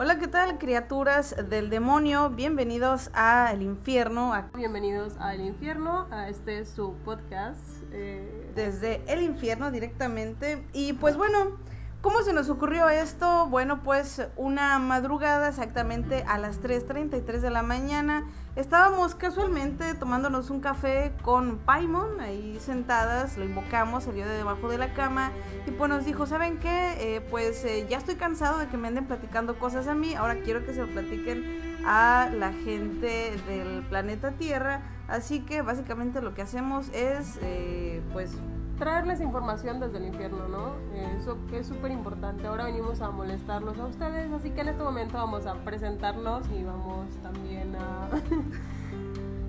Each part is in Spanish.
Hola, ¿qué tal, criaturas del demonio? Bienvenidos a El Infierno. Bienvenidos al Infierno, a este es su podcast. Eh... Desde el Infierno directamente. Y pues bueno, ¿Cómo se nos ocurrió esto? Bueno, pues una madrugada exactamente a las 3.33 de la mañana estábamos casualmente tomándonos un café con Paimon ahí sentadas, lo invocamos, salió de debajo de la cama y pues nos dijo, ¿saben qué? Eh, pues eh, ya estoy cansado de que me anden platicando cosas a mí, ahora quiero que se lo platiquen a la gente del planeta Tierra, así que básicamente lo que hacemos es eh, pues traerles información desde el infierno, ¿no? Eso es súper importante. Ahora venimos a molestarlos a ustedes, así que en este momento vamos a presentarnos y vamos también a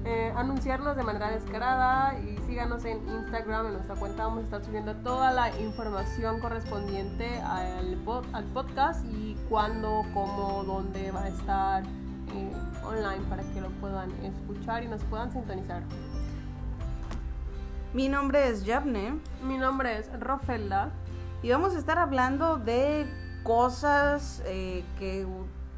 eh, anunciarnos de manera descarada y síganos en Instagram, en nuestra cuenta vamos a estar subiendo toda la información correspondiente al, al podcast y cuándo, cómo, dónde va a estar eh, online para que lo puedan escuchar y nos puedan sintonizar. Mi nombre es Javne. Mi nombre es Rofelda. Y vamos a estar hablando de cosas eh, que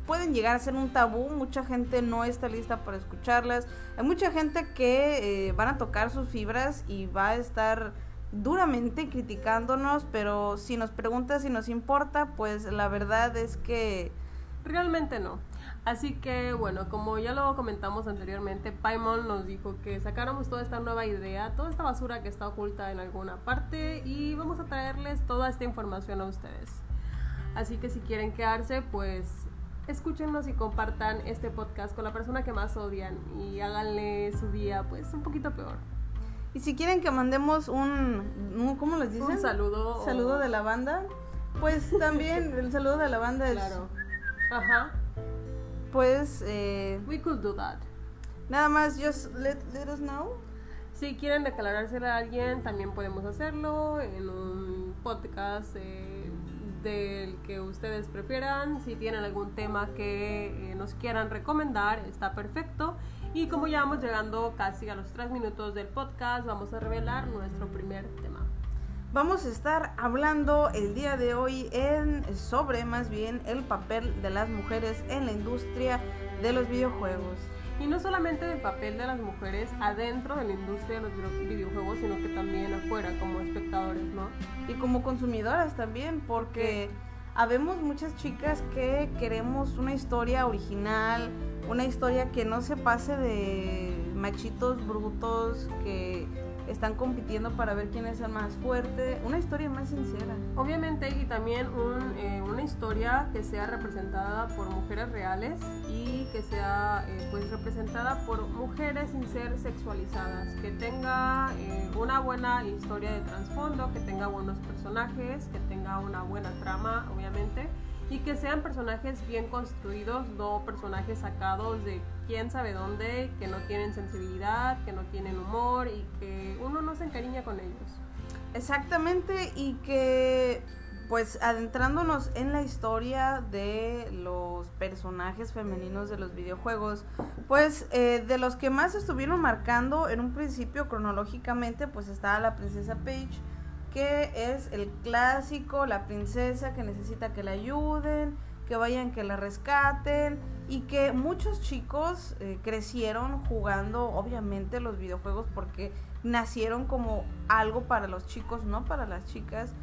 pueden llegar a ser un tabú. Mucha gente no está lista para escucharlas. Hay mucha gente que eh, van a tocar sus fibras y va a estar duramente criticándonos, pero si nos pregunta si nos importa, pues la verdad es que... Realmente no. Así que bueno, como ya lo comentamos anteriormente, Paimon nos dijo que sacáramos toda esta nueva idea, toda esta basura que está oculta en alguna parte y vamos a traerles toda esta información a ustedes. Así que si quieren quedarse, pues escúchenos y compartan este podcast con la persona que más odian y háganle su día pues un poquito peor. Y si quieren que mandemos un, ¿cómo les dicen? Un saludo. Saludo de la banda. Pues también el saludo de la banda es... Claro. Ajá pues... Eh, We could do that. Nada más, just let, let us know. Si quieren declarárselo a alguien, también podemos hacerlo en un podcast eh, del que ustedes prefieran. Si tienen algún tema que eh, nos quieran recomendar, está perfecto. Y como ya vamos llegando casi a los tres minutos del podcast, vamos a revelar nuestro primer tema. Vamos a estar hablando el día de hoy en, sobre más bien el papel de las mujeres en la industria de los videojuegos. Y no solamente el papel de las mujeres adentro de la industria de los videojuegos, sino que también afuera como espectadores, ¿no? Y como consumidoras también, porque habemos muchas chicas que queremos una historia original, una historia que no se pase de machitos brutos, que están compitiendo para ver quién es el más fuerte, una historia más sincera. Obviamente y también eh, una historia que sea representada por mujeres reales y que sea eh, pues representada por mujeres sin ser sexualizadas, que tenga eh, una buena historia de trasfondo, que tenga buenos personajes, que tenga una buena trama, obviamente y que sean personajes bien construidos, no personajes sacados de quién sabe dónde, que no tienen sensibilidad, que no tienen humor y que uno no se encariña con ellos. Exactamente, y que pues adentrándonos en la historia de los personajes femeninos de los videojuegos, pues eh, de los que más estuvieron marcando en un principio cronológicamente, pues estaba la princesa Paige, que es el clásico, la princesa que necesita que la ayuden, que vayan, que la rescaten y que muchos chicos eh, crecieron jugando obviamente los videojuegos porque nacieron como algo para los chicos, no para las chicas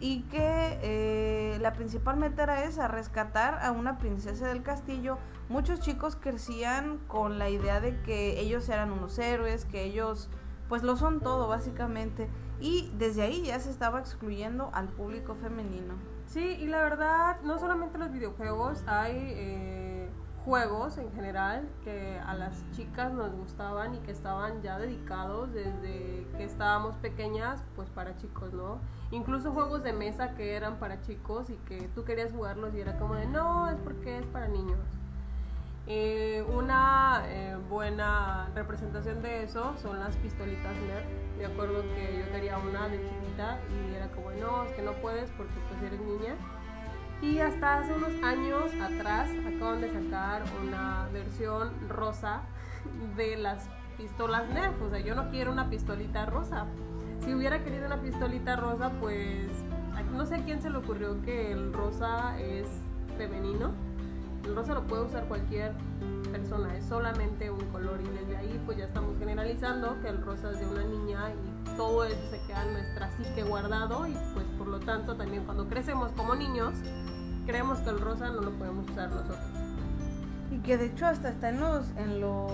y que eh, la principal meta era esa, rescatar a una princesa del castillo. Muchos chicos crecían con la idea de que ellos eran unos héroes, que ellos pues lo son todo básicamente y desde ahí ya se estaba excluyendo al público femenino. Sí, y la verdad, no solamente los videojuegos, hay eh, juegos en general que a las chicas nos gustaban y que estaban ya dedicados desde que estábamos pequeñas, pues para chicos, ¿no? Incluso juegos de mesa que eran para chicos y que tú querías jugarlos y era como de, no, es porque es para niños. Eh, una eh, buena representación de eso son las pistolitas Nerf. Me acuerdo que yo quería una de chiquita y era como, no, es que no puedes porque pues eres niña. Y hasta hace unos años atrás acaban de sacar una versión rosa de las pistolas Nerf. O sea, yo no quiero una pistolita rosa. Si hubiera querido una pistolita rosa, pues no sé a quién se le ocurrió que el rosa es femenino El rosa lo puede usar cualquier persona, es solamente un color y desde ahí pues ya estamos generalizando que el rosa es de una niña y todo eso se queda en nuestra psique guardado y pues por lo tanto también cuando crecemos como niños creemos que el rosa no lo podemos usar nosotros. Y que de hecho hasta está en los, en los,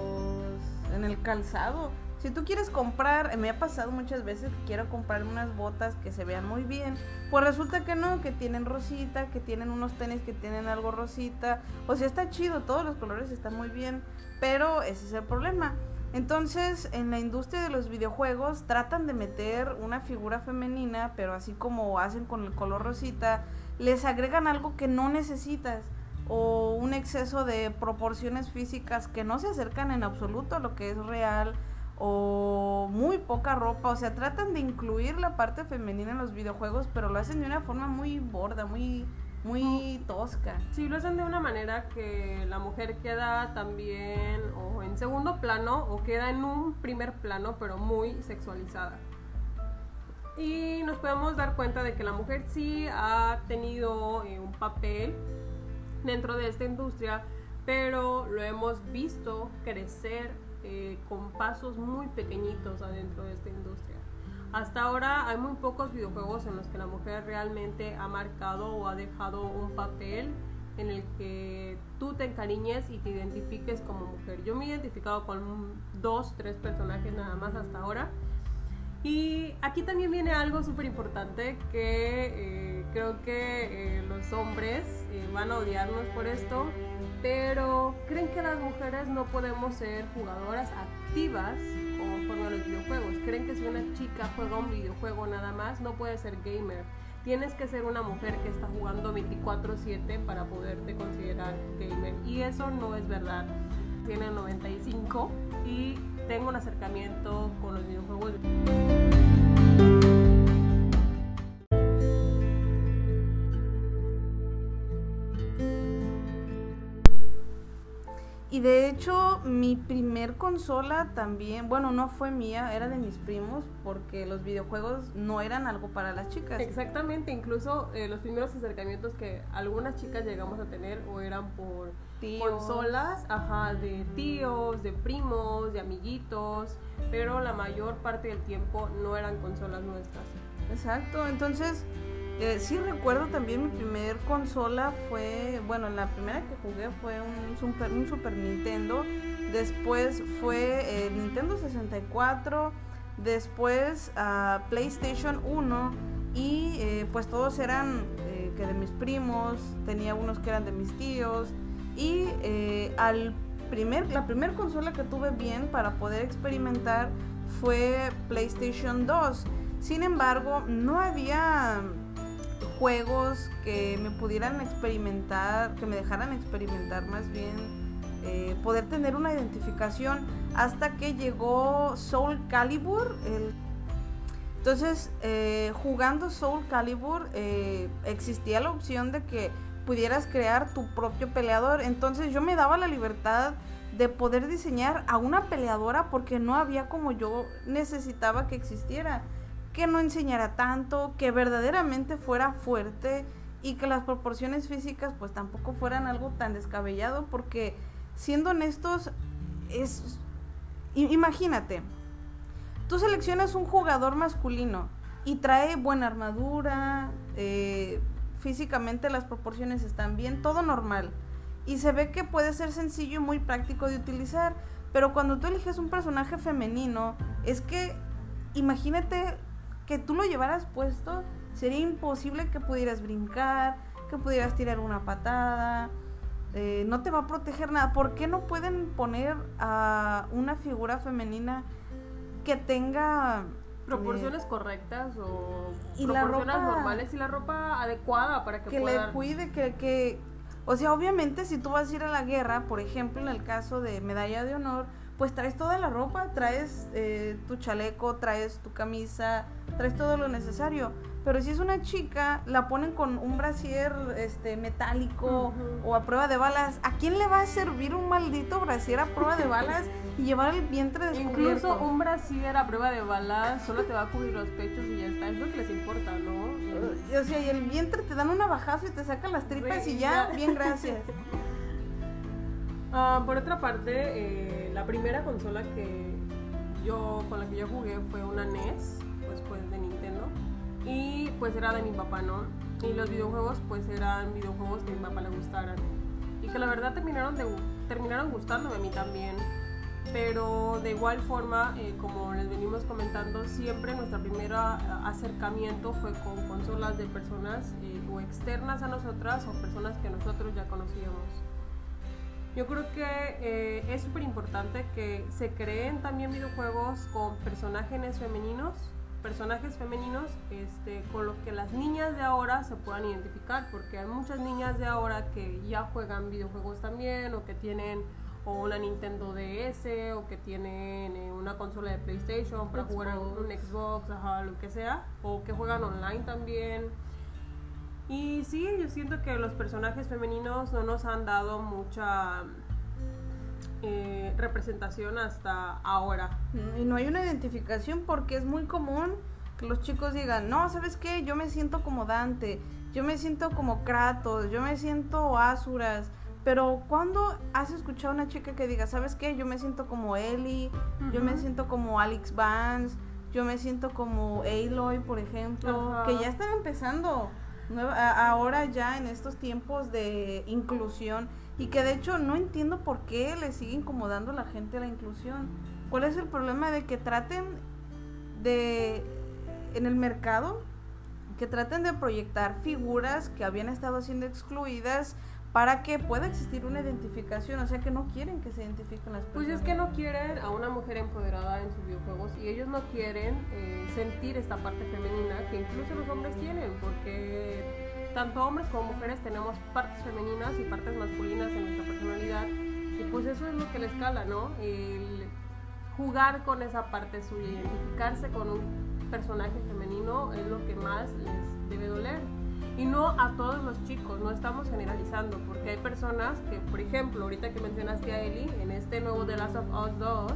en el calzado. Si tú quieres comprar, me ha pasado muchas veces que quiero comprar unas botas que se vean muy bien, pues resulta que no, que tienen rosita, que tienen unos tenis que tienen algo rosita, o sea, está chido, todos los colores están muy bien, pero ese es el problema. Entonces, en la industria de los videojuegos tratan de meter una figura femenina, pero así como hacen con el color rosita, les agregan algo que no necesitas o un exceso de proporciones físicas que no se acercan en absoluto a lo que es real o muy poca ropa, o sea, tratan de incluir la parte femenina en los videojuegos, pero lo hacen de una forma muy borda, muy muy tosca. Sí, lo hacen de una manera que la mujer queda también o en segundo plano o queda en un primer plano, pero muy sexualizada. Y nos podemos dar cuenta de que la mujer sí ha tenido eh, un papel dentro de esta industria, pero lo hemos visto crecer eh, con pasos muy pequeñitos adentro de esta industria. Hasta ahora hay muy pocos videojuegos en los que la mujer realmente ha marcado o ha dejado un papel en el que tú te encariñes y te identifiques como mujer. Yo me he identificado con dos, tres personajes nada más hasta ahora. Y aquí también viene algo súper importante que eh, creo que eh, los hombres van a odiarnos por esto, pero creen que las mujeres no podemos ser jugadoras activas conforme a los videojuegos. Creen que si una chica juega un videojuego nada más, no puede ser gamer. Tienes que ser una mujer que está jugando 24/7 para poderte considerar gamer. Y eso no es verdad. Tiene 95 y tengo un acercamiento con los videojuegos. Y de hecho, mi primer consola también, bueno, no fue mía, era de mis primos, porque los videojuegos no eran algo para las chicas. Exactamente, incluso eh, los primeros acercamientos que algunas chicas llegamos a tener o eran por consolas, ajá, de tíos, de primos, de amiguitos, pero la mayor parte del tiempo no eran consolas nuestras. Exacto, entonces eh, sí recuerdo también mi primer consola fue, bueno, la primera que jugué fue un Super, un Super Nintendo, después fue el Nintendo 64, después PlayStation 1 y eh, pues todos eran eh, que de mis primos, tenía unos que eran de mis tíos y eh, al primer, la primera consola que tuve bien para poder experimentar fue PlayStation 2. Sin embargo, no había juegos que me pudieran experimentar, que me dejaran experimentar más bien, eh, poder tener una identificación hasta que llegó Soul Calibur. Entonces, eh, jugando Soul Calibur eh, existía la opción de que pudieras crear tu propio peleador. Entonces yo me daba la libertad de poder diseñar a una peleadora porque no había como yo necesitaba que existiera que no enseñara tanto, que verdaderamente fuera fuerte y que las proporciones físicas pues tampoco fueran algo tan descabellado porque siendo honestos es imagínate tú seleccionas un jugador masculino y trae buena armadura eh, físicamente las proporciones están bien todo normal y se ve que puede ser sencillo y muy práctico de utilizar pero cuando tú eliges un personaje femenino es que imagínate que tú lo llevaras puesto, sería imposible que pudieras brincar, que pudieras tirar una patada. Eh, no te va a proteger nada. ¿Por qué no pueden poner a una figura femenina que tenga proporciones correctas o y proporciones normales y la ropa adecuada para que, que le cuide que, que o sea obviamente si tú vas a ir a la guerra por ejemplo en el caso de medalla de honor pues traes toda la ropa, traes eh, tu chaleco, traes tu camisa, traes todo lo necesario. Pero si es una chica, la ponen con un brasier este, metálico o a prueba de balas. ¿A quién le va a servir un maldito brasier a prueba de balas y llevar el vientre descubierto? Incluso un brasier a prueba de balas solo te va a cubrir los pechos y ya está. Es lo que les importa, ¿no? O sea, y el vientre te dan una bajazo y te sacan las tripas y ya, bien, gracias. Ah, por otra parte, eh, la primera consola que yo con la que yo jugué fue una NES, pues fue de Nintendo y pues era de mi papá, ¿no? Y los videojuegos pues eran videojuegos que a mi papá le gustaran y que la verdad terminaron de terminaron gustándome a mí también. Pero de igual forma, eh, como les venimos comentando, siempre nuestro primer acercamiento fue con consolas de personas eh, o externas a nosotras o personas que nosotros ya conocíamos. Yo creo que eh, es súper importante que se creen también videojuegos con personajes femeninos, personajes femeninos este, con los que las niñas de ahora se puedan identificar, porque hay muchas niñas de ahora que ya juegan videojuegos también o que tienen o una Nintendo DS o que tienen eh, una consola de PlayStation para jugar un Xbox, ajá, lo que sea, o que juegan online también. Y sí, yo siento que los personajes femeninos no nos han dado mucha eh, representación hasta ahora. Y no hay una identificación porque es muy común que los chicos digan, no, ¿sabes qué? Yo me siento como Dante, yo me siento como Kratos, yo me siento Asuras. Pero cuando has escuchado a una chica que diga, ¿sabes qué? Yo me siento como Ellie, yo me siento como Alex Vance, yo me siento como Aloy, por ejemplo, que ya están empezando ahora ya en estos tiempos de inclusión y que de hecho no entiendo por qué le sigue incomodando a la gente la inclusión. ¿Cuál es el problema de que traten de en el mercado que traten de proyectar figuras que habían estado siendo excluidas para que pueda existir una identificación, o sea que no quieren que se identifiquen las personas. Pues es que no quieren a una mujer empoderada en sus videojuegos y ellos no quieren eh, sentir esta parte femenina que incluso los hombres tienen, porque tanto hombres como mujeres tenemos partes femeninas y partes masculinas en nuestra personalidad y pues eso es lo que les cala, ¿no? El jugar con esa parte suya, identificarse con un personaje femenino es lo que más les debe doler y no a todos los chicos, no estamos generalizando, porque hay personas que, por ejemplo, ahorita que mencionaste a Ellie, en este nuevo The Last of Us 2,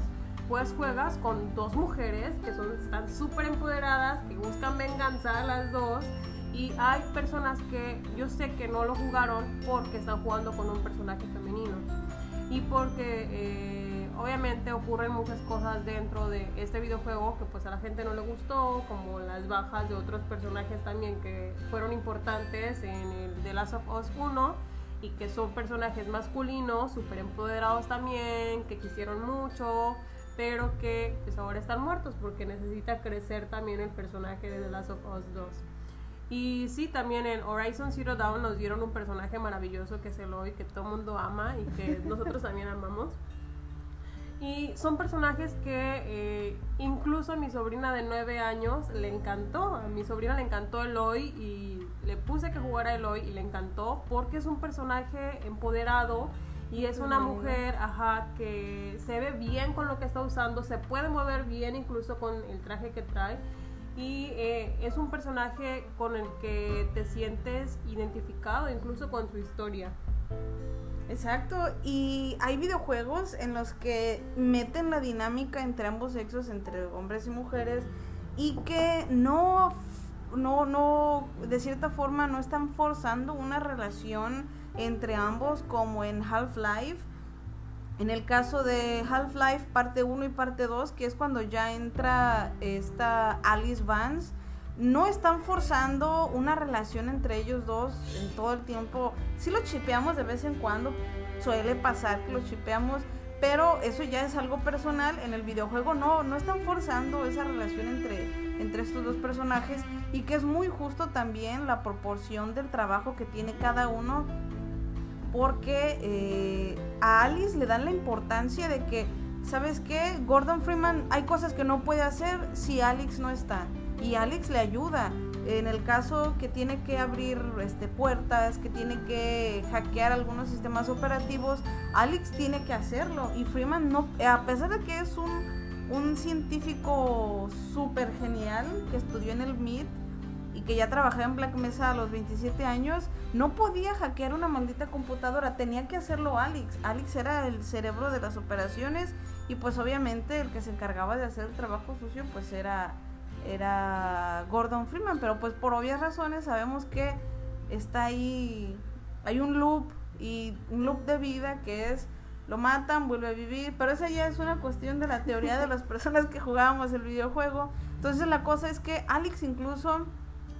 pues juegas con dos mujeres que son, están súper empoderadas, que buscan venganza a las dos, y hay personas que yo sé que no lo jugaron porque están jugando con un personaje femenino. Y porque... Eh, obviamente ocurren muchas cosas dentro de este videojuego que pues a la gente no le gustó, como las bajas de otros personajes también que fueron importantes en el The Last of Us 1 y que son personajes masculinos, súper empoderados también, que quisieron mucho, pero que pues ahora están muertos porque necesita crecer también el personaje de The Last of Us 2. Y sí, también en Horizon Zero Dawn nos dieron un personaje maravilloso que es Eloy, que todo el mundo ama y que nosotros también amamos. Y son personajes que eh, incluso a mi sobrina de 9 años le encantó. A mi sobrina le encantó Eloy y le puse que jugara Eloy y le encantó porque es un personaje empoderado y es una mujer, ajá, que se ve bien con lo que está usando, se puede mover bien incluso con el traje que trae y eh, es un personaje con el que te sientes identificado incluso con su historia. Exacto, y hay videojuegos en los que meten la dinámica entre ambos sexos, entre hombres y mujeres, y que no, no, no, de cierta forma no están forzando una relación entre ambos como en Half-Life. En el caso de Half-Life parte 1 y parte 2, que es cuando ya entra esta Alice Vance, no están forzando una relación entre ellos dos en todo el tiempo. Sí lo chipeamos de vez en cuando, suele pasar que lo chipeamos, pero eso ya es algo personal. En el videojuego no, no están forzando esa relación entre, entre estos dos personajes y que es muy justo también la proporción del trabajo que tiene cada uno. Porque eh, a Alice le dan la importancia de que, ¿sabes qué? Gordon Freeman hay cosas que no puede hacer si Alex no está y Alex le ayuda. En el caso que tiene que abrir este, puertas, que tiene que hackear algunos sistemas operativos, Alex tiene que hacerlo. Y Freeman no, a pesar de que es un, un científico súper genial que estudió en el MIT y que ya trabajaba en Black Mesa a los 27 años, no podía hackear una maldita computadora, tenía que hacerlo Alex. Alex era el cerebro de las operaciones y pues obviamente el que se encargaba de hacer el trabajo sucio pues era era Gordon Freeman, pero pues por obvias razones sabemos que está ahí, hay un loop y un loop de vida que es lo matan, vuelve a vivir, pero esa ya es una cuestión de la teoría de las personas que jugábamos el videojuego. Entonces la cosa es que Alex incluso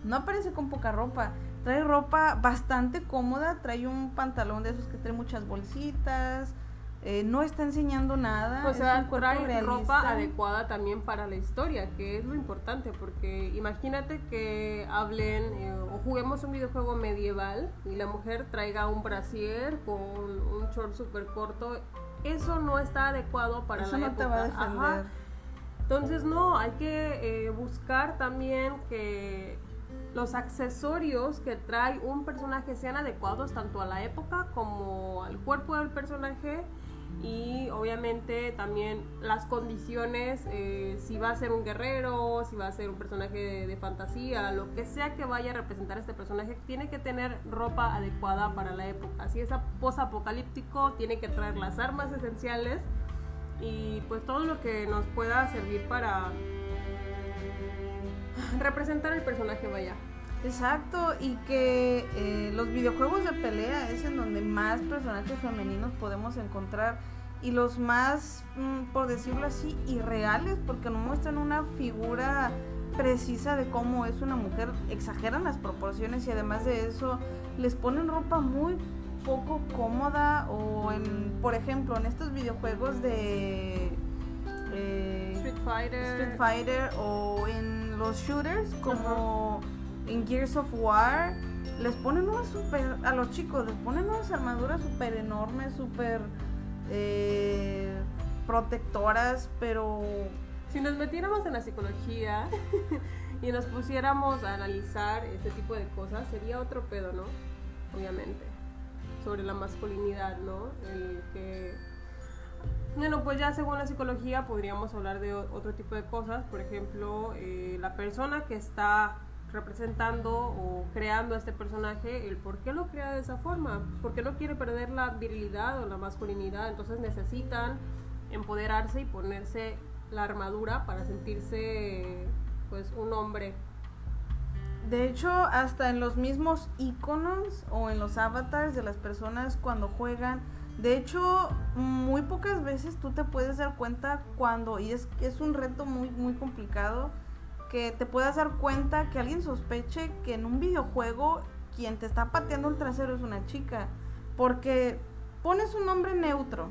no aparece con poca ropa, trae ropa bastante cómoda, trae un pantalón de esos que trae muchas bolsitas, eh, no está enseñando nada. O sea, trae ropa adecuada también para la historia, que es lo importante, porque imagínate que hablen eh, o juguemos un videojuego medieval y la mujer traiga un brasier con un short súper corto. Eso no está adecuado para Eso la no te va a defender. Entonces, no, hay que eh, buscar también que los accesorios que trae un personaje sean adecuados tanto a la época como al cuerpo del personaje y obviamente también las condiciones, eh, si va a ser un guerrero, si va a ser un personaje de, fantasía, lo que sea que vaya a representar este personaje, tiene que tener ropa adecuada para la época. Si es post-apocalíptico, tiene que traer las armas esenciales y pues todo lo que nos pueda servir para representar el personaje vaya. Exacto, y que eh, los videojuegos de pelea es en donde más personajes femeninos podemos encontrar y los más, mm, por decirlo así, irreales, porque no muestran una figura precisa de cómo es una mujer, exageran las proporciones y además de eso les ponen ropa muy poco cómoda o en, por ejemplo, en estos videojuegos de eh, Street Fighter, Street Fighter o en los shooters como en Gears of War les ponen unas super a los chicos les ponen unas armaduras súper enormes, súper eh, protectoras, pero si nos metiéramos en la psicología y nos pusiéramos a analizar este tipo de cosas, sería otro pedo, ¿no? Obviamente, sobre la masculinidad, ¿no? El que bueno, pues ya según la psicología podríamos hablar de otro tipo de cosas, por ejemplo, eh, la persona que está representando o creando a este personaje, el por qué lo crea de esa forma, porque no quiere perder la virilidad o la masculinidad, entonces necesitan empoderarse y ponerse la armadura para sentirse pues un hombre. De hecho, hasta en los mismos iconos o en los avatars de las personas cuando juegan, de hecho, muy pocas veces tú te puedes dar cuenta cuando, y es es un reto muy, muy complicado, que te puedas dar cuenta que alguien sospeche que en un videojuego quien te está pateando el trasero es una chica. Porque pones un nombre neutro.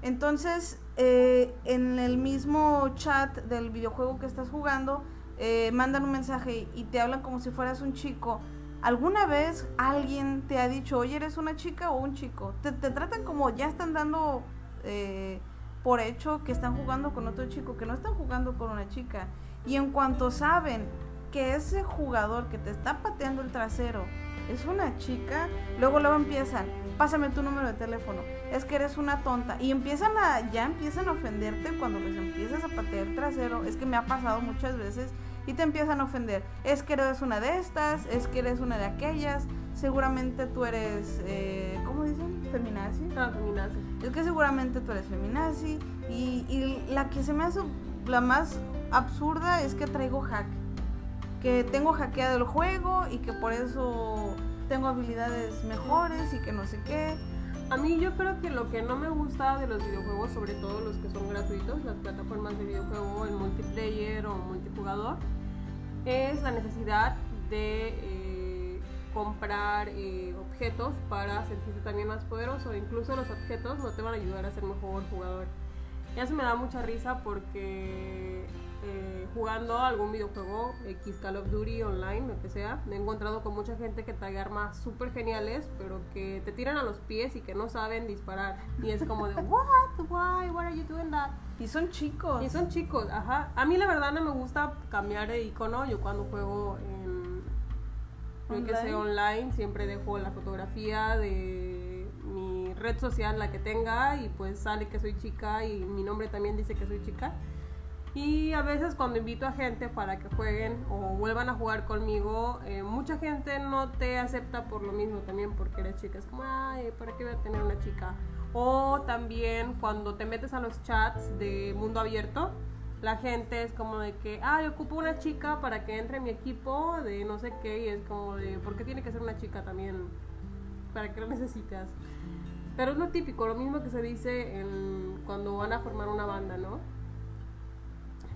Entonces, eh, en el mismo chat del videojuego que estás jugando, eh, mandan un mensaje y te hablan como si fueras un chico. ¿Alguna vez alguien te ha dicho, oye, eres una chica o un chico? Te, tratan como ya están dando eh, por hecho que están jugando con otro chico, que no están jugando con una chica. Y en cuanto saben que ese jugador que te está pateando el trasero es una chica, luego luego empiezan, pásame tu número de teléfono, es que eres una tonta. Y empiezan a, ya empiezan a ofenderte cuando les empiezas a patear el trasero. Es que me ha pasado muchas veces y te empiezan a ofender. Es que eres una de estas, es que eres una de aquellas, seguramente tú eres, eh, ¿cómo dicen? Feminazi. Ah, feminazi. Es que seguramente tú eres feminazi. Y, y la que se me hace la más absurda es que traigo hack. Que tengo hackeado el juego y que por eso tengo habilidades mejores y que no sé qué. A mí yo creo que lo que no me gusta de los videojuegos, sobre todo los que son gratuitos, las plataformas de videojuego en multiplayer o multijugador, es la necesidad de eh, comprar eh, objetos para sentirse también más poderoso. Incluso los objetos no te van a ayudar a ser mejor jugador. Ya se me da mucha risa porque eh, jugando algún videojuego, X Call of Duty online, lo que sea, me he encontrado con mucha gente que trae armas súper geniales, pero que te tiran a los pies y que no saben disparar. Y es como de, what, why, why are you doing that? Y son chicos. Y son chicos, ajá. A mí la verdad no me gusta cambiar de icono. Yo cuando juego en, online. que sea online, siempre dejo la fotografía de mi red social, la que tenga, y pues sale que soy chica y mi nombre también dice que soy chica. Y a veces cuando invito a gente para que jueguen o vuelvan a jugar conmigo, eh, mucha gente no te acepta por lo mismo también porque eres chica. Es como, ay, ¿para qué voy a tener una chica? O también cuando te metes a los chats de mundo abierto, la gente es como de que, yo ocupo una chica para que entre en mi equipo de no sé qué. Y es como de, ¿por qué tiene que ser una chica también? ¿Para qué lo necesitas? Pero es lo típico, lo mismo que se dice cuando van a formar una banda, ¿no?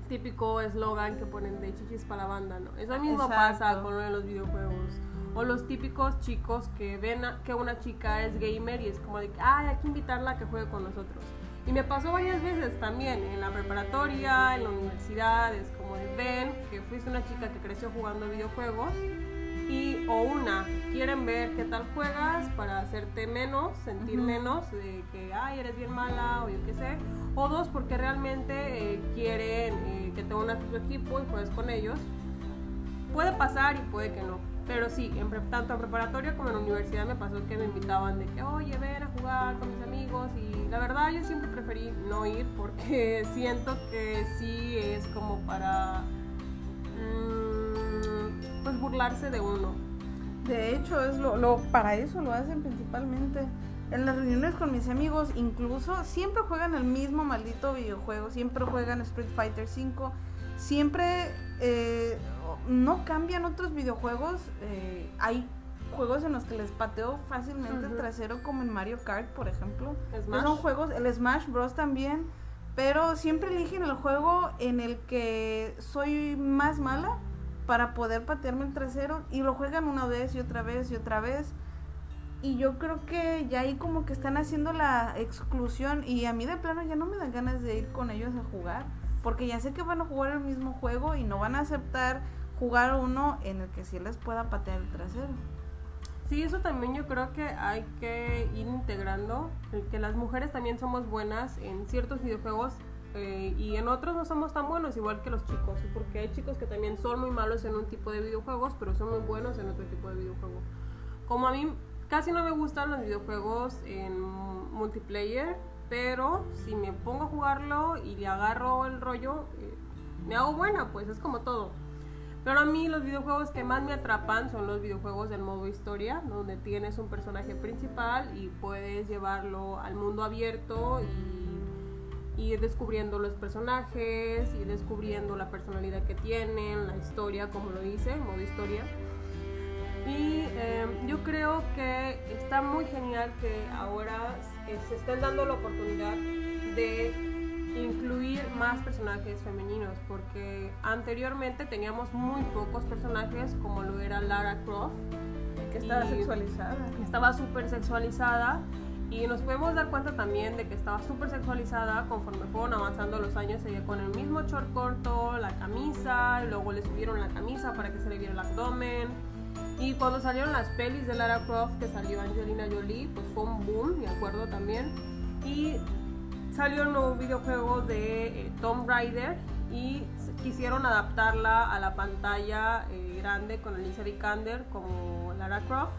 Típico eslogan que ponen de chichis para la banda, ¿no? Eso mismo pasa con lo de los videojuegos. O los típicos chicos que ven que una chica es gamer y es como de que, ay, hay que invitarla a que juegue con nosotros. Y me pasó varias veces también, en la preparatoria, en la universidad, es como de, ven que fuiste una chica que creció jugando videojuegos y o una, quieren ver qué tal juegas para hacerte menos, sentir menos de que, ay, eres bien mala o yo qué sé, o dos, porque realmente eh, quieren eh, que te unas a su equipo y juegues con ellos. Puede pasar y puede que no. Pero sí, en tanto en preparatoria como en la universidad me pasó que me invitaban de que, oye, ven a jugar con mis amigos. Y la verdad yo siempre preferí no ir porque siento que sí es como para burlarse de uno. De hecho, es lo, lo, para eso lo hacen principalmente. En las reuniones con mis amigos, incluso siempre juegan el mismo maldito videojuego, siempre juegan Street Fighter 5, siempre eh, no cambian otros videojuegos. Eh, hay juegos en los que les pateo fácilmente el trasero, como en Mario Kart, por ejemplo. Son juegos, el Smash Bros. también. Pero siempre eligen el juego en el que soy más mala para poder patearme el trasero y lo juegan una vez y otra vez y otra vez. Y yo creo que ya ahí como que están haciendo la exclusión y a mí de plano ya no me dan ganas de ir con ellos a jugar porque ya sé que van a jugar el mismo juego y no van a aceptar jugar uno en el que sí les pueda patear el trasero. Sí, eso también yo creo que hay que ir integrando, que las mujeres también somos buenas en ciertos videojuegos eh, y en otros no somos tan buenos, igual que los chicos, porque hay chicos que también son muy malos en un tipo de videojuegos, pero son muy buenos en otro tipo de videojuego. Como a mí casi no me gustan los videojuegos en multiplayer, pero si me pongo a jugarlo y le agarro el rollo, eh, me hago buena, pues es como todo. Pero a mí los videojuegos que más me atrapan son los videojuegos del modo historia, donde tienes un personaje principal y puedes llevarlo al mundo abierto y ir descubriendo los personajes, y descubriendo la personalidad que tienen, la historia, como lo dice, modo historia. Y em, yo creo que está muy genial que ahora eh, se estén dando la oportunidad de incluir más personajes femeninos, porque anteriormente teníamos muy pocos personajes, como lo era Lara Croft. Que estaba sexualizada. Estaba súper sexualizada. Y nos podemos dar cuenta también de que estaba súper sexualizada conforme fueron avanzando los años. Ella con el mismo short corto, la camisa, luego le subieron la camisa para que se le viera el abdomen y cuando salieron las pelis de Lara Croft, que salió Angelina Jolie, pues fue un boom, me acuerdo también. Y salió un nuevo videojuego de eh, Tomb Raider y quisieron adaptarla a la pantalla eh, grande con Alicia Vikander como Lara Croft.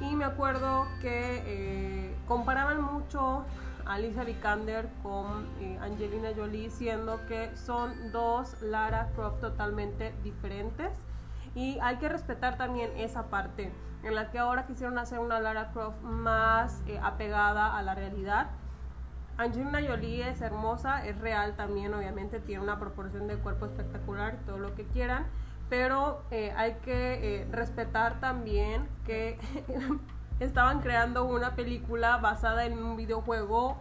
Y me acuerdo que eh, comparaban mucho a Alicia Vikander con Angelina Jolie, siendo que son dos Lara Croft totalmente diferentes y hay que respetar también esa parte en la que ahora quisieron hacer una Lara Croft más eh, apegada a la realidad. Angelina Jolie es hermosa, es real también, obviamente tiene una proporción de cuerpo espectacular, todo lo que quieran, pero eh, hay que eh, respetar también que estaban creando una película basada en un videojuego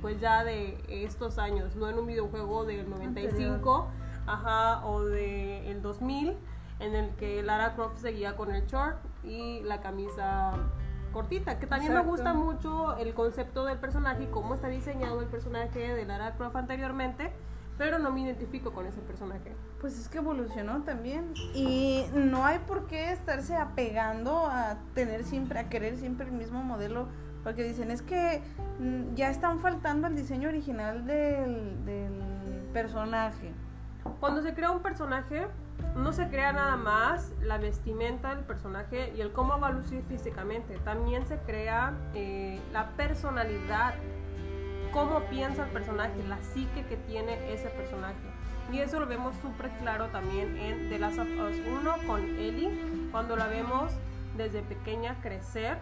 pues ya de estos años, no en un videojuego del 95 ajá, o del 2000 en el que Lara Croft seguía con el short y la camisa cortita, que también me gusta mucho el concepto del personaje y cómo está diseñado el personaje de Lara Croft anteriormente, pero no me identifico con ese personaje. Pues es que evolucionó también y no hay por qué estarse apegando a tener siempre, a querer siempre el mismo modelo, porque dicen es que mm, ya están faltando el diseño original del, del personaje. Cuando se crea un personaje, no se crea nada más la vestimenta del personaje y el cómo va a lucir físicamente. También se crea eh, la personalidad, cómo piensa el personaje, la psique que tiene ese personaje. Y eso lo vemos súper claro también en The Last of Us 1 con Ellie, cuando la vemos desde pequeña crecer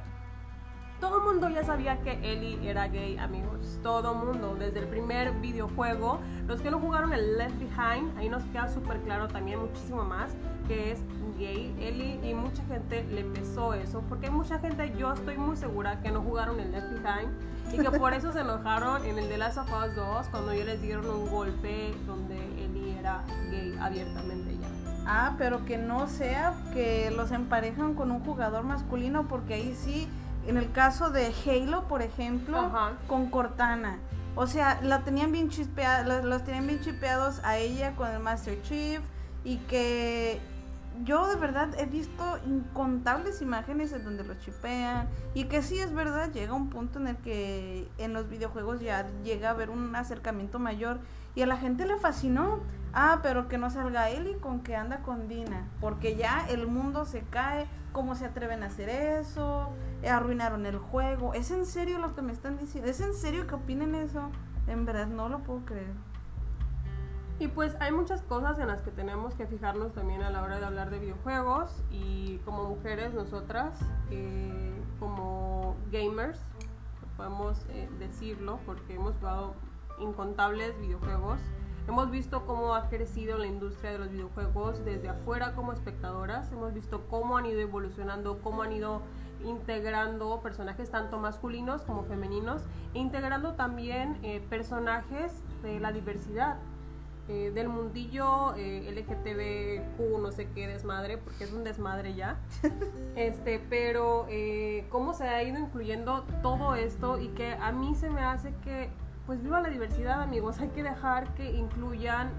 todo el mundo ya sabía que Ellie era gay, amigos. Todo el mundo, desde el primer videojuego. Los que no jugaron el Left Behind, ahí nos queda súper claro también muchísimo más que es gay Ellie y mucha gente le pesó eso porque mucha gente yo estoy muy segura que no jugaron el Left Behind y que por eso se enojaron en el de Last of Us 2 cuando ya les dieron un golpe donde Ellie era gay abiertamente ya ah pero que no sea que los emparejan con un jugador masculino porque ahí sí en el caso de Halo por ejemplo con Cortana. O sea, la tenían bien chispeados, los tenían bien chipeados a ella con el Master Chief y que yo de verdad he visto incontables imágenes en donde los chipean y que sí es verdad, llega un punto en el que en los videojuegos ya llega a haber un acercamiento mayor y a la gente le fascinó. Ah, pero que no salga Eli con que anda con Dina, porque ya el mundo se cae, ¿cómo se atreven a hacer eso? Arruinaron el juego. ¿Es en serio lo que me están diciendo? ¿Es en serio que opinen eso? En verdad no lo puedo creer. Y pues hay muchas cosas en las que tenemos que fijarnos también a la hora de hablar de videojuegos y como mujeres nosotras, eh, como gamers, podemos eh, decirlo porque hemos jugado incontables videojuegos. Hemos visto cómo ha crecido la industria de los videojuegos desde afuera como espectadoras. Hemos visto cómo han ido evolucionando, cómo han ido integrando personajes tanto masculinos como femeninos e integrando también eh, personajes de la diversidad eh, del mundillo eh, LGTBQ, no sé qué desmadre, porque es un desmadre ya. este, pero eh, cómo se ha ido incluyendo todo esto y que a mí se me hace que, pues viva la diversidad, amigos, hay que dejar que incluyan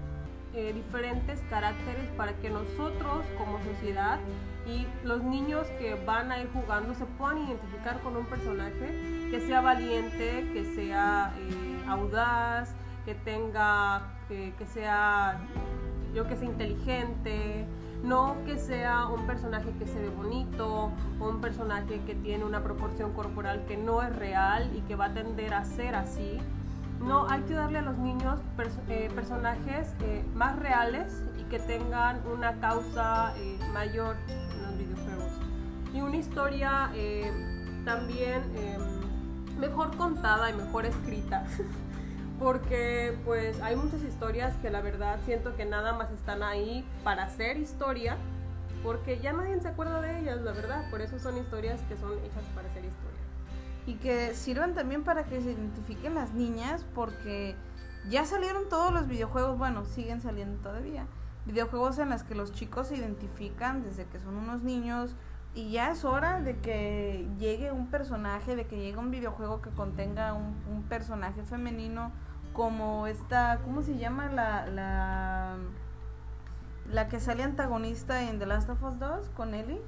diferentes caracteres para que nosotros como sociedad y los niños que van a ir jugando se puedan identificar con un personaje que sea valiente, que sea audaz, que tenga, que, sea, yo que inteligente, no que sea un personaje que se ve bonito un personaje que tiene una proporción corporal que no es real y que va a tender a ser así. No, hay que darle a los niños eh, personajes eh, más reales y que tengan una causa eh, mayor en los videojuegos. Y una historia también mejor contada y mejor escrita. porque pues hay muchas historias que la verdad siento que nada más están ahí para hacer historia, porque ya nadie se acuerda de ellas, la verdad, por eso son historias que son hechas para hacer historia. Y que sirvan también para que se identifiquen las niñas, porque ya salieron todos los videojuegos, bueno, siguen saliendo todavía, videojuegos en los que los chicos se identifican desde que son unos niños, y ya es hora de que llegue un personaje, de que llegue un videojuego que contenga un, personaje femenino como esta, ¿cómo se llama la, la, la que sale antagonista en The Last of Us 2 con Ellie?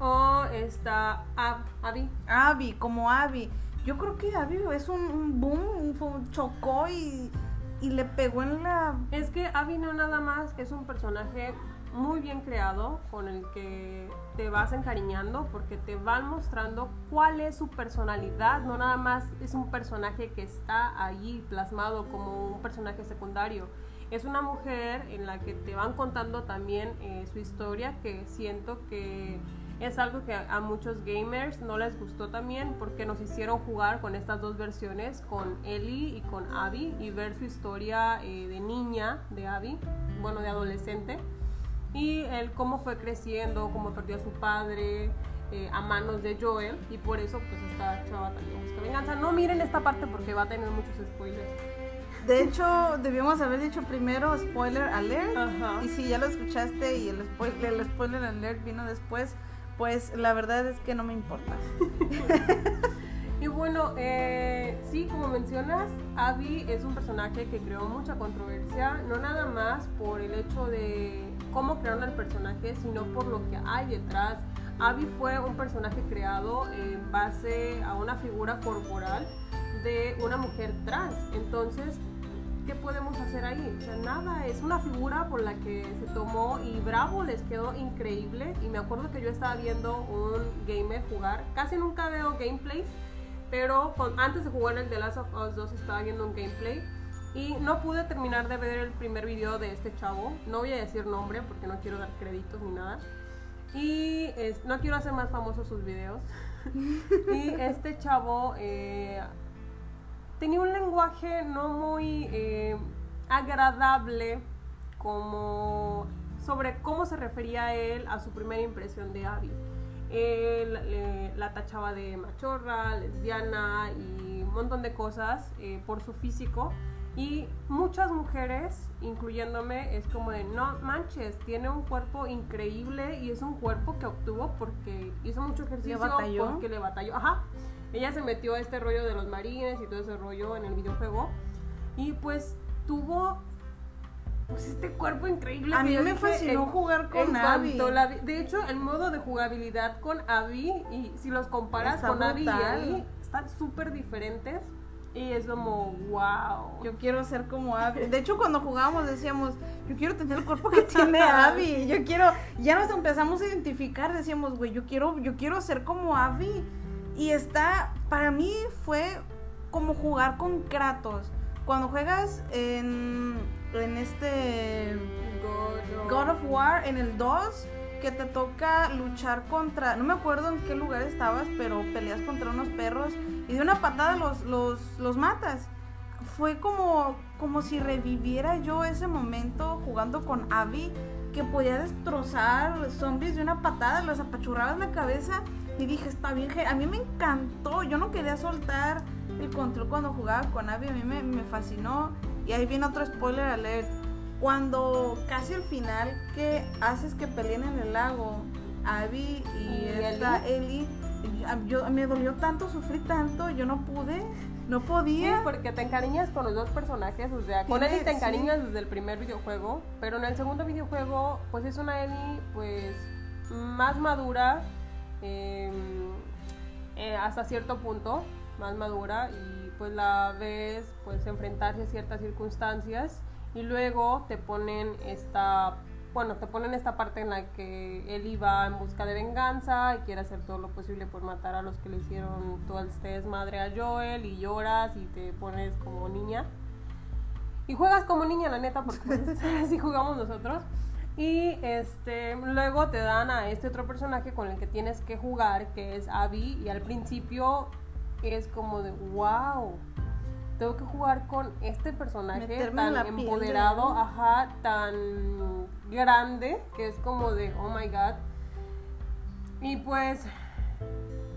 O está Abby. Abby, como Abby. Yo creo que Abby es un, boom, un, chocó y, y le pegó en la... Es que Abby no nada más es un personaje muy bien creado con el que te vas encariñando porque te van mostrando cuál es su personalidad, no nada más es un personaje que está allí plasmado como un personaje secundario. Es una mujer en la que te van contando también eh, su historia que siento que es algo que a muchos gamers no les gustó también porque nos hicieron jugar con estas dos versiones, con Ellie y con Abby, y ver su historia eh, de niña de Abby, bueno, de adolescente y él cómo fue creciendo, cómo perdió a su padre eh, a manos de Joel y por eso pues esta chava también busca venganza. No miren esta parte porque va a tener muchos spoilers. De hecho, debíamos haber dicho primero spoiler alert. Y si ya lo escuchaste y el spoiler, el spoiler alert vino después, pues la verdad es que no me importa. y bueno, eh, sí, como mencionas, Abby es un personaje que creó mucha controversia, no nada más por el hecho de cómo crearon al personaje, sino por lo que hay detrás. Abby fue un personaje creado en base a una figura corporal de una mujer trans. Entonces, ¿qué podemos hacer ahí? O sea, nada, es una figura por la que se tomó y bravo, les quedó increíble. Y me acuerdo que yo estaba viendo un gamer jugar, casi nunca veo gameplays, pero antes de jugar el The Last of Us 2 estaba viendo un gameplay y no pude terminar de ver el primer video de este chavo. No voy a decir nombre porque no quiero dar créditos ni nada. Y no quiero hacer más famosos sus videos. y este chavo eh, tenía un lenguaje no muy eh, agradable como sobre cómo se refería él a su primera impresión de Abby. Él la tachaba de machorra, lesbiana y un montón de cosas eh, por su físico. Y muchas mujeres, incluyéndome, es como de, no manches, tiene un cuerpo increíble y es un cuerpo que obtuvo porque hizo mucho ejercicio, ¿Le batalló? porque le batalló. Ajá. Ella se metió a este rollo de los marines y todo ese rollo en el videojuego. Y pues tuvo pues este cuerpo increíble. A que mí me fascinó en- jugar con Abby. la de hecho, el modo de jugabilidad con Abby, y si los comparas Está con Abby y. Ellie, están súper diferentes. Y es como, wow. Yo quiero ser como Abby. De hecho, cuando jugábamos decíamos, yo quiero tener el cuerpo que tiene Abby. Yo quiero, ya nos empezamos a identificar, decíamos, güey, yo quiero, yo quiero ser como Abby. Y está, para mí fue como jugar con Kratos. Cuando juegas en, en este God, of War, en el 2, que te toca luchar contra, no me acuerdo en qué lugar estabas, pero peleas contra unos perros y de una patada los, los, los matas. Fue como, como si reviviera yo ese momento jugando con Abby, que podía destrozar zombies de una patada, los apachurrabas la cabeza y dije, está bien, a mí me encantó, yo no quería soltar el control cuando jugaba con Abby, a mí me, me fascinó. Y ahí viene otro spoiler alert. Cuando casi al final que haces que peleen en el lago, Abby y, esta Ellie, yo, me dolió tanto, sufrí tanto, yo no pude, no podía. Sí, porque te encariñas con los dos personajes, o sea, con Ellie te sí. encariñas desde el primer videojuego, pero en el segundo videojuego, pues es una Ellie, pues, más madura, eh, eh, hasta cierto punto, más madura, y pues la ves, pues, enfrentarse a ciertas circunstancias, y luego te ponen esta... Bueno, te ponen esta parte en la que Ellie va en busca de venganza y quiere hacer todo lo posible por matar a los que le hicieron todo este desmadre a Joel y lloras y te pones como niña. Y juegas como niña, la neta, porque pues, así jugamos nosotros. Y este, luego te dan a este otro personaje con el que tienes que jugar, que es Abby. Y al principio es como de, wow, tengo que jugar con este personaje Meterme tan piel empoderado, ajá, tan grande, que es como de, oh my god. Y pues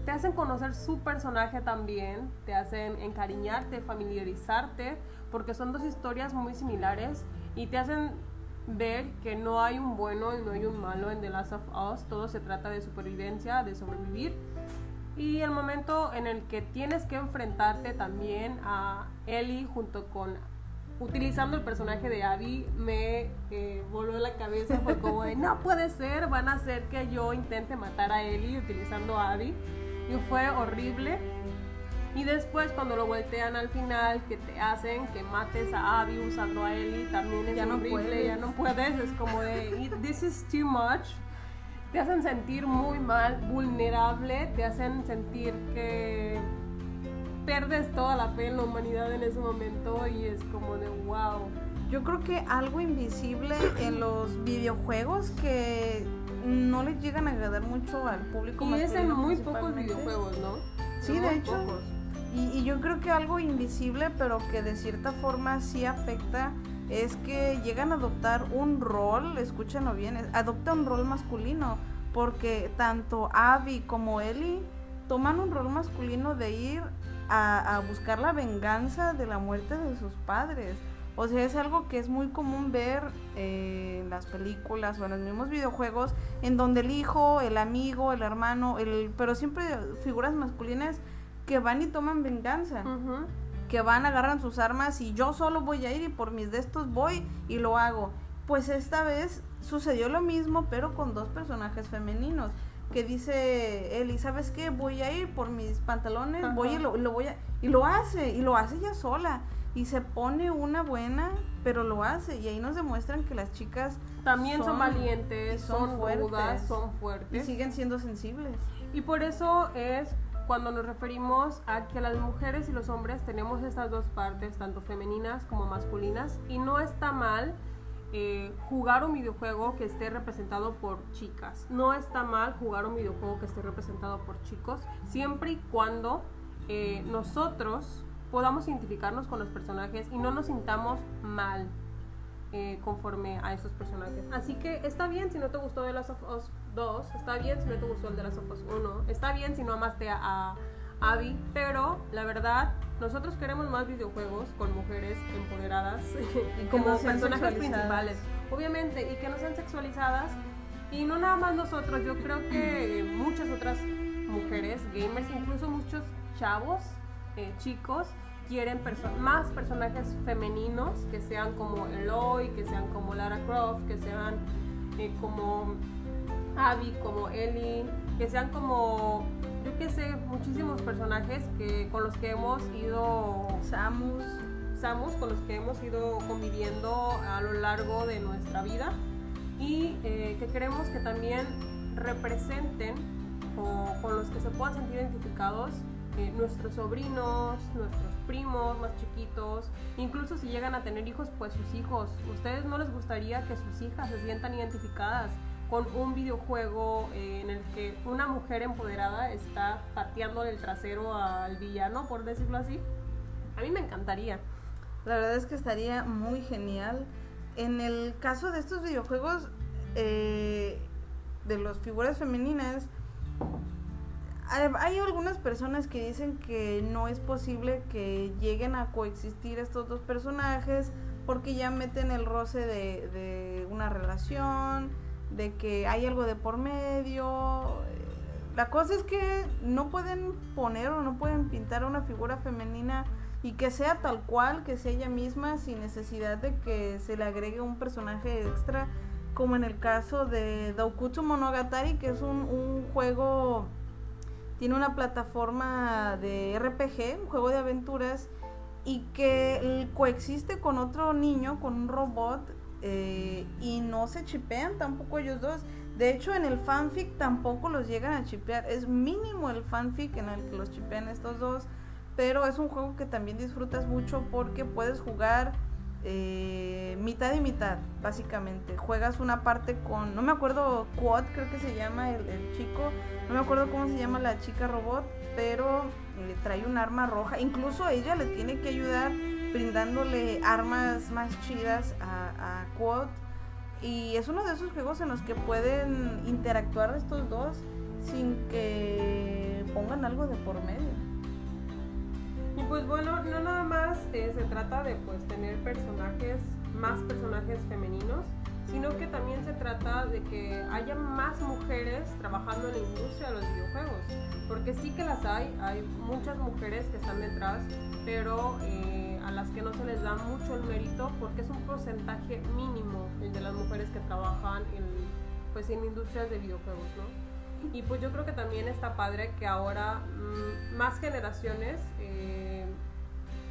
te hacen conocer su personaje también, te hacen encariñarte, familiarizarte, porque son dos historias muy similares y te hacen ver que no hay un bueno y no hay un malo en The Last of Us, todo se trata de supervivencia, de sobrevivir. Y el momento en el que tienes que enfrentarte también a Ellie junto con utilizando el personaje de Abby me eh, voló la cabeza fue como de no puede ser van a hacer que yo intente matar a Ellie utilizando a Abby y fue horrible. Y después cuando lo voltean al final que te hacen que mates a Abby usando a Ellie también es Ya no horrible puedes. ya no puedes es como de this is too much te hacen sentir muy mal, vulnerable, te hacen sentir que pierdes toda la fe en la humanidad en ese momento y es como de wow. Yo creo que algo invisible en los videojuegos que no les llegan a agradar mucho al público Y es en muy pocos videojuegos, ¿no? Sí, de hecho. pocos. Y, y yo creo que algo invisible, pero que de cierta forma sí afecta, es que llegan a adoptar un rol, escúchenlo bien, adopta un rol masculino, porque tanto Abby como Ellie toman un rol masculino de ir a, a buscar la venganza de la muerte de sus padres. O sea, es algo que es muy común ver eh, en las películas o en los mismos videojuegos, en donde el hijo, el amigo, el hermano, el, pero siempre figuras masculinas que van y toman venganza. Que van, agarran sus armas y yo solo voy a ir y por mis de estos voy y lo hago. Pues esta vez sucedió lo mismo, pero con dos personajes femeninos. Que dice Eli, ¿sabes qué? Voy a ir por mis pantalones, Ajá. voy y lo, lo voy a... Y lo hace, y lo hace ella sola. Y se pone una buena, pero lo hace. Y ahí nos demuestran que las chicas También son, Son- valientes, y son son, fuertes. rudas, son y fuertes. siguen siendo sensibles. Y por eso es cuando nos referimos a que las mujeres y los hombres tenemos estas dos partes, tanto femeninas como masculinas, y no está mal eh, jugar un videojuego que esté representado por chicas. No está mal jugar un videojuego que esté representado por chicos, siempre y cuando eh, nosotros podamos identificarnos con los personajes y no nos sintamos mal eh, conforme a esos personajes. Así que está bien si no te gustó The Last of Us 2, está bien si no te gustó el Last of Us 1, está bien si no amaste a, Abby, pero la verdad, nosotros queremos más videojuegos con mujeres empoderadas y como personajes principales, obviamente, y que no sean sexualizadas. Y no nada más nosotros, yo creo que muchas otras mujeres, gamers, incluso muchos chavos, eh, chicos, quieren más personajes femeninos que sean como Eloy, que sean como Lara Croft, que sean eh, como Abby, como Ellie, que sean como, yo que sé, muchísimos personajes que, con los que hemos ido... Samus. Samus, con los que hemos ido conviviendo a lo largo de nuestra vida y eh, que queremos que también representen o con los que se puedan sentir identificados eh, nuestros sobrinos, nuestros primos más chiquitos, incluso si llegan a tener hijos, pues sus hijos. ¿Ustedes no les gustaría que sus hijas se sientan identificadas con un videojuego en el que una mujer empoderada está pateando el trasero al villano, por decirlo así? A mí me encantaría. La verdad es que estaría muy genial. En el caso de estos videojuegos, eh, de las figuras femeninas, hay algunas personas que dicen que no es posible que lleguen a coexistir estos dos personajes porque ya meten el roce de, una relación, de que hay algo de por medio. La cosa es que no pueden poner o no pueden pintar una figura femenina y que sea tal cual, que sea ella misma, sin necesidad de que se le agregue un personaje extra, como en el caso de Daukutsu Monogatari, que es un, un juego tiene una plataforma de RPG, un juego de aventuras, y que coexiste con otro niño, con un robot, eh, y no se chipean tampoco ellos dos. De hecho, en el fanfic tampoco los llegan a chipear. Es mínimo el fanfic en el que los chipean estos dos. Pero es un juego que también disfrutas mucho porque puedes jugar eh, mitad y mitad, básicamente. Juegas una parte con, no me acuerdo, Quad creo que se llama el, chico, no me acuerdo cómo se llama la chica robot, pero le trae un arma roja. Incluso ella le tiene que ayudar brindándole armas más chidas a, a Quad. Y es uno de esos juegos en los que pueden interactuar estos dos sin que pongan algo de por medio. Y pues bueno, no nada más eh, se trata de pues tener personajes, más personajes femeninos, sino que también se trata de que haya más mujeres trabajando en la industria de los videojuegos. Porque sí que las hay, hay muchas mujeres que están detrás, pero eh, las que no se les da mucho el mérito porque es un porcentaje mínimo el de las mujeres que trabajan en, pues, en industrias de videojuegos, ¿no? Y pues yo creo que también está padre que ahora mm, más generaciones eh,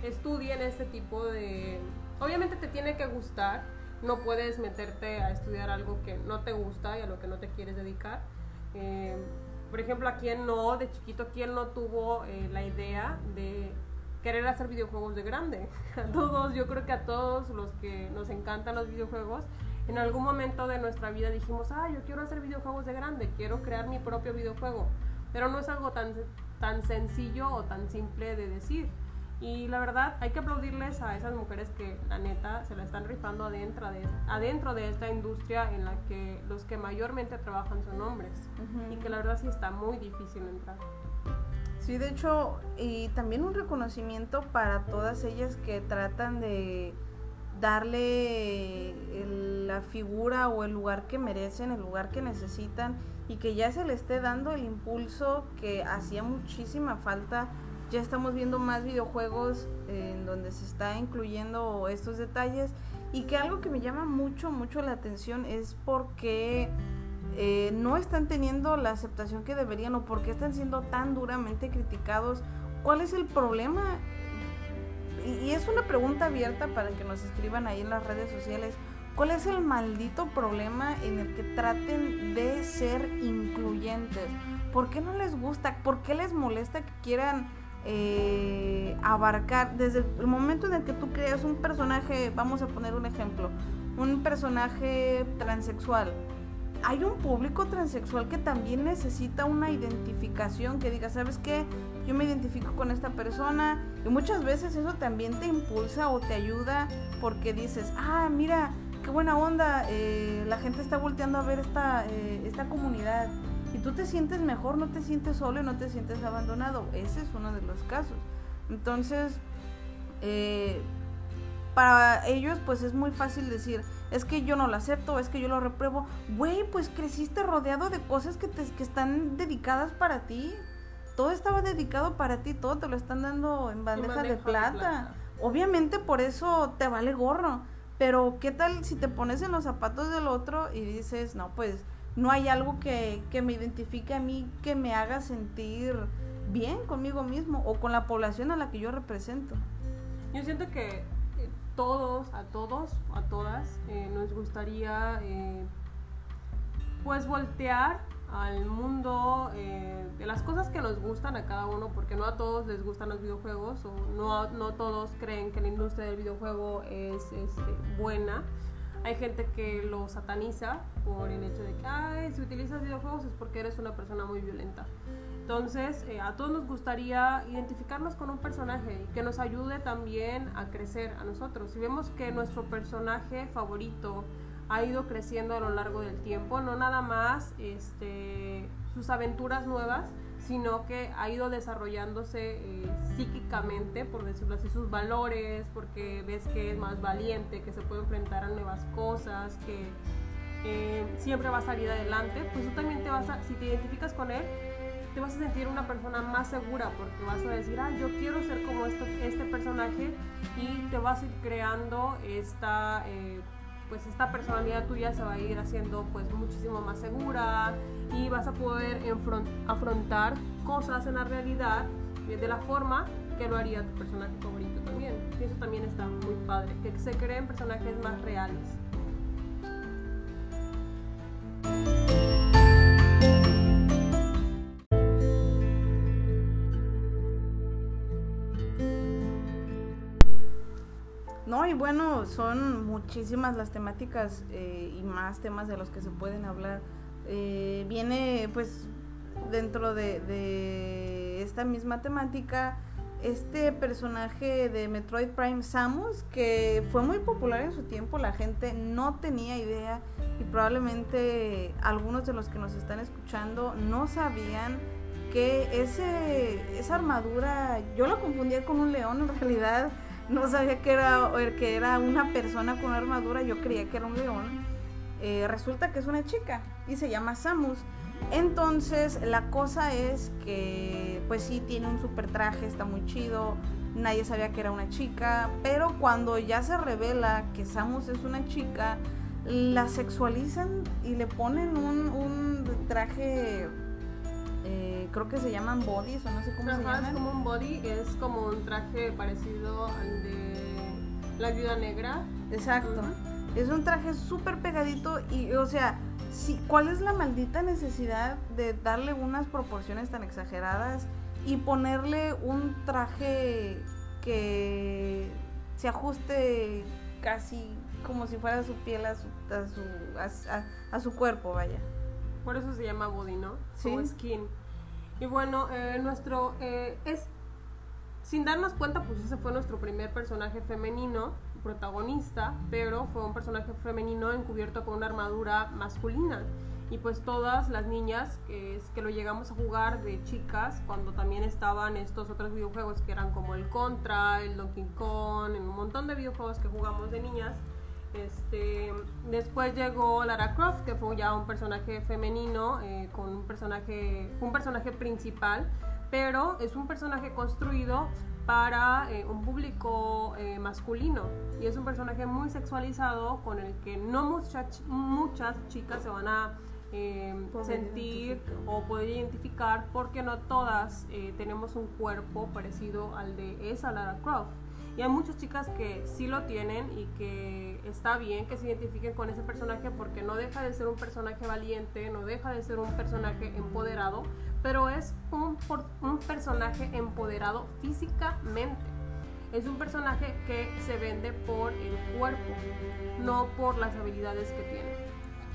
estudien este tipo de... Obviamente te tiene que gustar, no puedes meterte a estudiar algo que no te gusta y a lo que no te quieres dedicar. Eh, por ejemplo, a quien no, de chiquito, quien no tuvo eh, la idea de querer hacer videojuegos de grande. A todos, yo creo que a todos los que nos encantan los videojuegos, en algún momento de nuestra vida dijimos, ah, yo quiero hacer videojuegos de grande, quiero crear mi propio videojuego. Pero no es algo tan, tan sencillo o tan simple de decir. Y la verdad, hay que aplaudirles a esas mujeres que, la neta, se la están rifando adentro de, adentro de esta industria en la que los que mayormente trabajan son hombres. Y que la verdad sí está muy difícil entrar. Sí, de hecho, y también un reconocimiento para todas ellas que tratan de darle la figura o el lugar que merecen, el lugar que necesitan y que ya se le esté dando el impulso que hacía muchísima falta. Ya estamos viendo más videojuegos en donde se está incluyendo estos detalles y que algo que me llama mucho, mucho la atención es porque eh, no están teniendo la aceptación que deberían o porque están siendo tan duramente criticados. ¿Cuál es el problema? y es una pregunta abierta para que nos escriban ahí en las redes sociales. ¿Cuál es el maldito problema en el que traten de ser incluyentes? ¿Por qué no les gusta? ¿Por qué les molesta que quieran eh, abarcar desde el momento en el que tú creas un personaje? Vamos a poner un ejemplo. un personaje transexual. Hay un público transexual que también necesita una identificación, que diga, ¿sabes qué? Yo me identifico con esta persona y muchas veces eso también te impulsa o te ayuda porque dices, ah, mira, qué buena onda, eh, la gente está volteando a ver esta, eh, esta comunidad y tú te sientes mejor, no te sientes solo no te sientes abandonado. Ese es uno de los casos. Entonces, eh, para ellos pues es muy fácil decir, es que yo no lo acepto, es que yo lo repruebo. Güey, pues creciste rodeado de cosas que, te, que están dedicadas para ti. Todo estaba dedicado para ti, todo te lo están dando en bandeja, de, plata. Obviamente por eso te vale gorro. Pero ¿qué tal si te pones en los zapatos del otro y dices, no, pues no hay algo que, que me identifique a mí, que me haga sentir bien conmigo mismo o con la población a la que yo represento? Yo siento que todos, a todos, a todas, eh, nos gustaría eh, pues voltear al mundo eh, de las cosas que nos gustan a cada uno, porque no a todos les gustan los videojuegos o no, no todos creen que la industria del videojuego es este, buena. Hay gente que lo sataniza por el hecho de que, ay, si utilizas videojuegos es porque eres una persona muy violenta. Entonces, eh, a todos nos gustaría identificarnos con un personaje y que nos ayude también a crecer a nosotros. Si vemos que nuestro personaje favorito ha ido creciendo a lo largo del tiempo, no nada más este, sus aventuras nuevas, sino que ha ido desarrollándose eh, psíquicamente, por decirlo así, sus valores, porque ves que es más valiente, que se puede enfrentar a nuevas cosas, que eh, siempre va a salir adelante, pues tú también te vas a, si te identificas con él, te vas a sentir una persona más segura porque vas a decir, ah, yo quiero ser como este, este personaje y te vas a ir creando esta, eh, pues esta personalidad tuya se va a ir haciendo pues muchísimo más segura y vas a poder afrontar cosas en la realidad de la forma que lo haría tu personaje favorito también. Y eso también está muy padre, que se creen personajes más reales. Bueno, son muchísimas las temáticas eh, y más temas de los que se pueden hablar. Eh, viene pues dentro de, esta misma temática este personaje de Metroid Prime Samus que fue muy popular en su tiempo, la gente no tenía idea y probablemente algunos de los que nos están escuchando no sabían que ese, esa armadura, yo la confundía con un león en realidad no sabía que era, que era una persona con armadura, yo creía que era un león. Eh, resulta que es una chica y se llama Samus. Entonces la cosa es que pues sí tiene un super traje, está muy chido, nadie sabía que era una chica, pero cuando ya se revela que Samus es una chica, la sexualizan y le ponen un, un traje creo que se llaman bodies o no sé cómo se llaman. Es como un body, es como un traje parecido al de la viuda negra. Exacto. Es un traje súper pegadito y, o sea, sí, ¿cuál es la maldita necesidad de darle unas proporciones tan exageradas y ponerle un traje que se ajuste casi como si fuera su piel a su, a su, a su cuerpo, vaya? Por eso se llama body, ¿no? Sí. skin. Y bueno, eh, nuestro eh, es sin darnos cuenta, pues ese fue nuestro primer personaje femenino protagonista, pero fue un personaje femenino encubierto con una armadura masculina. Y pues todas las niñas que, que lo llegamos a jugar de chicas, cuando también estaban estos otros videojuegos que eran como el Contra, el Donkey Kong, un montón de videojuegos que jugamos de niñas, este, después llegó Lara Croft, que fue ya un personaje femenino, eh, con un personaje, un personaje principal, pero es un personaje construido para eh, un público eh, masculino y es un personaje muy sexualizado con el que no muchas, muchas chicas se van a sentir o poder identificar porque no todas tenemos un cuerpo parecido al de esa Lara Croft. Y hay muchas chicas que sí lo tienen y que está bien que se identifiquen con ese personaje porque no deja de ser un personaje valiente, no deja de ser un personaje empoderado, pero es un, un personaje empoderado físicamente. Es un personaje que se vende por el cuerpo, no por las habilidades que tiene.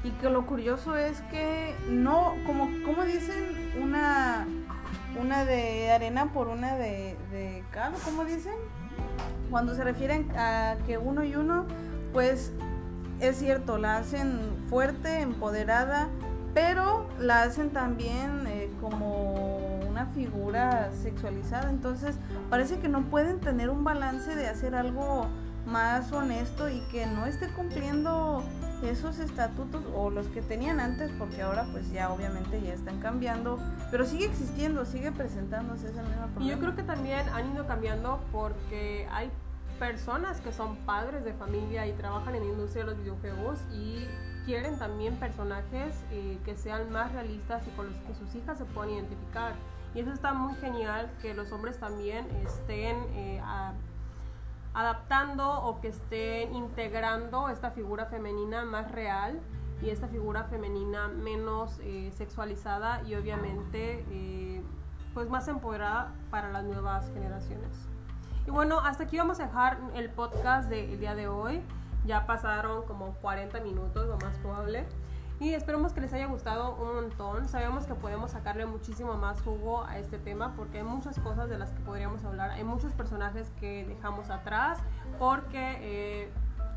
Y que lo curioso es que no, como, como dicen, una, una de arena por una de, de cal, ¿cómo dicen? Cuando se refieren a que uno y uno, pues es cierto, la hacen fuerte, empoderada, pero la hacen también eh, como una figura sexualizada. Entonces parece que no pueden tener un balance de hacer algo más honesto y que no esté cumpliendo esos estatutos o los que tenían antes porque ahora pues ya obviamente ya están cambiando pero sigue existiendo sigue presentándose esa misma y yo creo que también han ido cambiando porque hay personas que son padres de familia y trabajan en la industria de los videojuegos y quieren también personajes eh, que sean más realistas y con los que sus hijas se puedan identificar. Y eso está muy genial que los hombres también estén eh, adaptando o que estén integrando esta figura femenina más real y esta figura femenina menos eh, sexualizada y obviamente eh, pues más empoderada para las nuevas generaciones. Y bueno, hasta aquí vamos a dejar el podcast del día de hoy. Ya pasaron como 40 minutos, lo más probable. Y esperemos que les haya gustado un montón. Sabemos que podemos sacarle muchísimo más jugo a este tema porque hay muchas cosas de las que podríamos hablar. Hay muchos personajes que dejamos atrás porque eh,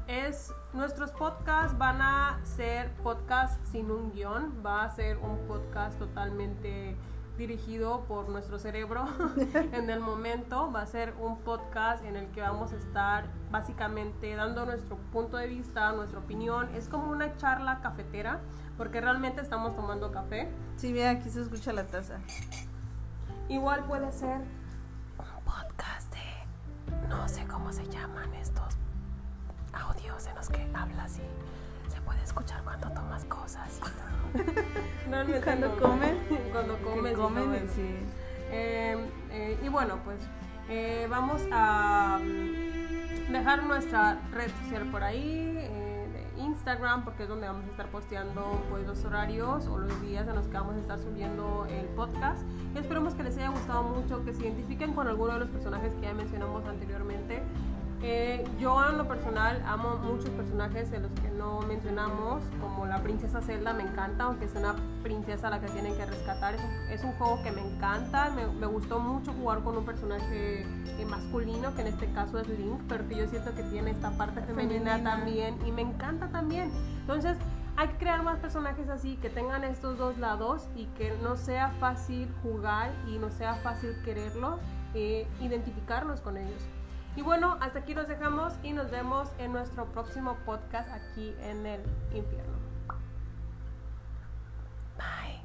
es nuestros podcasts van a ser podcasts sin un guion. Va a ser un podcast totalmente dirigido por nuestro cerebro en el momento. Va a ser un podcast en el que vamos a estar básicamente dando nuestro punto de vista, nuestra opinión. Es como una charla cafetera porque realmente estamos tomando café. Sí, mira, aquí se escucha la taza. Igual puede ser un podcast de no sé cómo se llaman estos audios en los que hablas y puede escuchar cuando tomas cosas y cuando comen. cuando comes. comen, sí. Eh, eh, y bueno, pues eh, vamos a mm, dejar nuestra red social por ahí, de Instagram, porque es donde vamos a estar posteando pues, los horarios o los días en los que vamos a estar subiendo el podcast. Y esperemos que les haya gustado mucho, que se identifiquen con alguno de los personajes que ya mencionamos anteriormente eh, yo en lo personal amo muchos personajes de los que no mencionamos, como la princesa Zelda me encanta, aunque es una princesa la que tienen que rescatar. Es un, juego que me encanta, me, gustó mucho jugar con un personaje eh, masculino, que en este caso es Link, pero que yo siento que tiene esta parte femenina, también y me encanta también. Entonces hay que crear más personajes así, que tengan estos dos lados y que no sea fácil jugar y no sea fácil quererlos, eh, identificarnos con ellos. Y bueno, hasta aquí nos dejamos y nos vemos en nuestro próximo podcast aquí en el infierno. Bye.